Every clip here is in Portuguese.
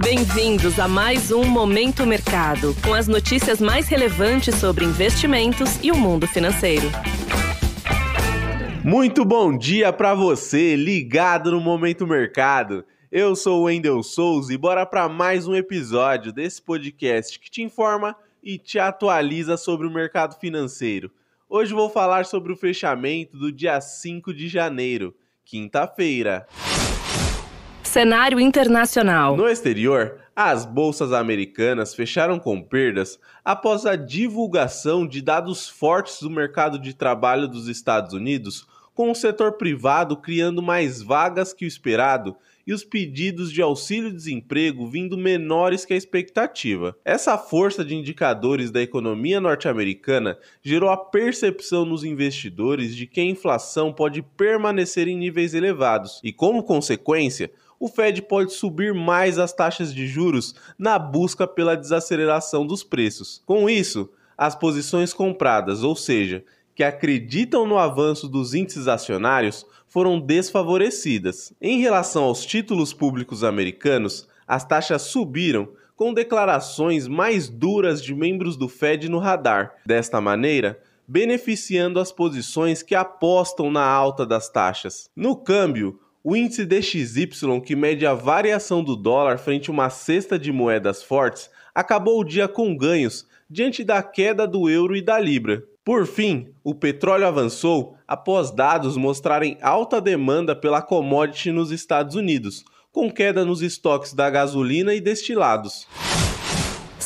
Bem-vindos a mais um Momento Mercado, com as notícias mais relevantes sobre investimentos e o mundo financeiro. Muito bom dia para você, ligado no Momento Mercado. Eu sou o Wendel Souza e bora para mais um episódio desse podcast que te informa e te atualiza sobre o mercado financeiro. Hoje vou falar sobre o fechamento do dia 5 de janeiro, quinta-feira. Cenário internacional. No exterior, as bolsas americanas fecharam com perdas após a divulgação de dados fortes do mercado de trabalho dos Estados Unidos, com o setor privado criando mais vagas que o esperado e os pedidos de auxílio-desemprego vindo menores que a expectativa. Essa força de indicadores da economia norte-americana gerou a percepção nos investidores de que a inflação pode permanecer em níveis elevados e, como consequência, o Fed pode subir mais as taxas de juros na busca pela desaceleração dos preços. Com isso, as posições compradas, ou seja, que acreditam no avanço dos índices acionários, foram desfavorecidas. Em relação aos títulos públicos americanos, as taxas subiram com declarações mais duras de membros do Fed no radar. Desta maneira, beneficiando as posições que apostam na alta das taxas. No câmbio, o índice DXY, que mede a variação do dólar frente a uma cesta de moedas fortes, acabou o dia com ganhos diante da queda do euro e da libra. Por fim, o petróleo avançou após dados mostrarem alta demanda pela commodity nos Estados Unidos, com queda nos estoques da gasolina e destilados.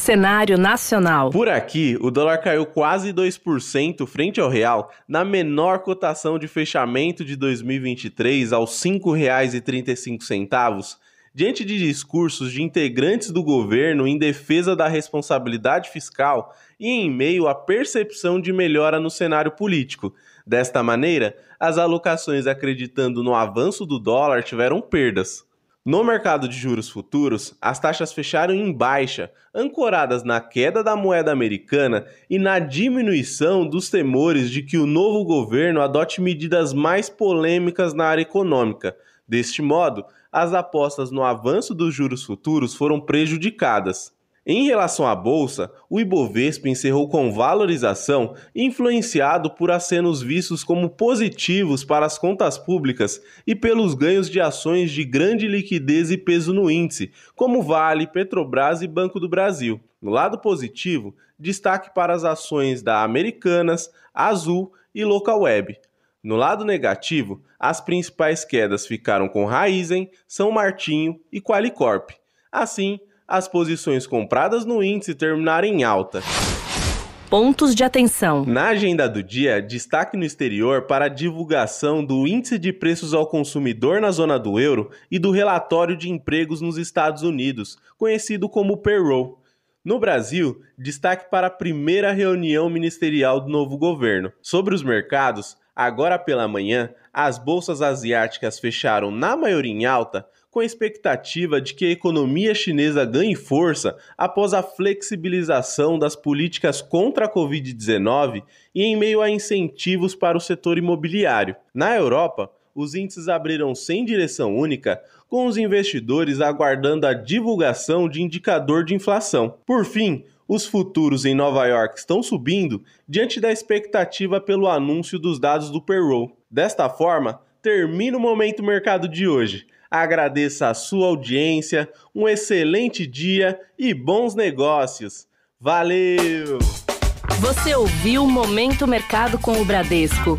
Cenário nacional. Por aqui, o dólar caiu quase 2% frente ao real, na menor cotação de fechamento de 2023 aos R$ 5,35 diante de discursos de integrantes do governo em defesa da responsabilidade fiscal e em meio à percepção de melhora no cenário político. Desta maneira, as alocações acreditando no avanço do dólar tiveram perdas. No mercado de juros futuros, as taxas fecharam em baixa, ancoradas na queda da moeda americana e na diminuição dos temores de que o novo governo adote medidas mais polêmicas na área econômica. Deste modo, as apostas no avanço dos juros futuros foram prejudicadas. Em relação à bolsa, o Ibovespa encerrou com valorização influenciado por acenos vistos como positivos para as contas públicas e pelos ganhos de ações de grande liquidez e peso no índice, como Vale, Petrobras e Banco do Brasil. No lado positivo, destaque para as ações da Americanas, Azul e Localweb. No lado negativo, as principais quedas ficaram com Raizen, São Martinho e Qualicorp. Assim, as posições compradas no índice terminaram em alta. Pontos de atenção. Na agenda do dia, destaque no exterior para a divulgação do Índice de Preços ao Consumidor na zona do euro e do Relatório de Empregos nos Estados Unidos, conhecido como Payroll. No Brasil, destaque para a primeira reunião ministerial do novo governo. Sobre os mercados, agora pela manhã, as bolsas asiáticas fecharam na maioria em alta, com a expectativa de que a economia chinesa ganhe força após a flexibilização das políticas contra a Covid-19 e em meio a incentivos para o setor imobiliário. Na Europa, os índices abriram sem direção única, com os investidores aguardando a divulgação de indicador de inflação. Por fim, os futuros em Nova York estão subindo diante da expectativa pelo anúncio dos dados do payroll. Desta forma, termina o momento mercado de hoje. Agradeço a sua audiência, um excelente dia e bons negócios. Valeu! Você ouviu Momento Mercado com o Bradesco.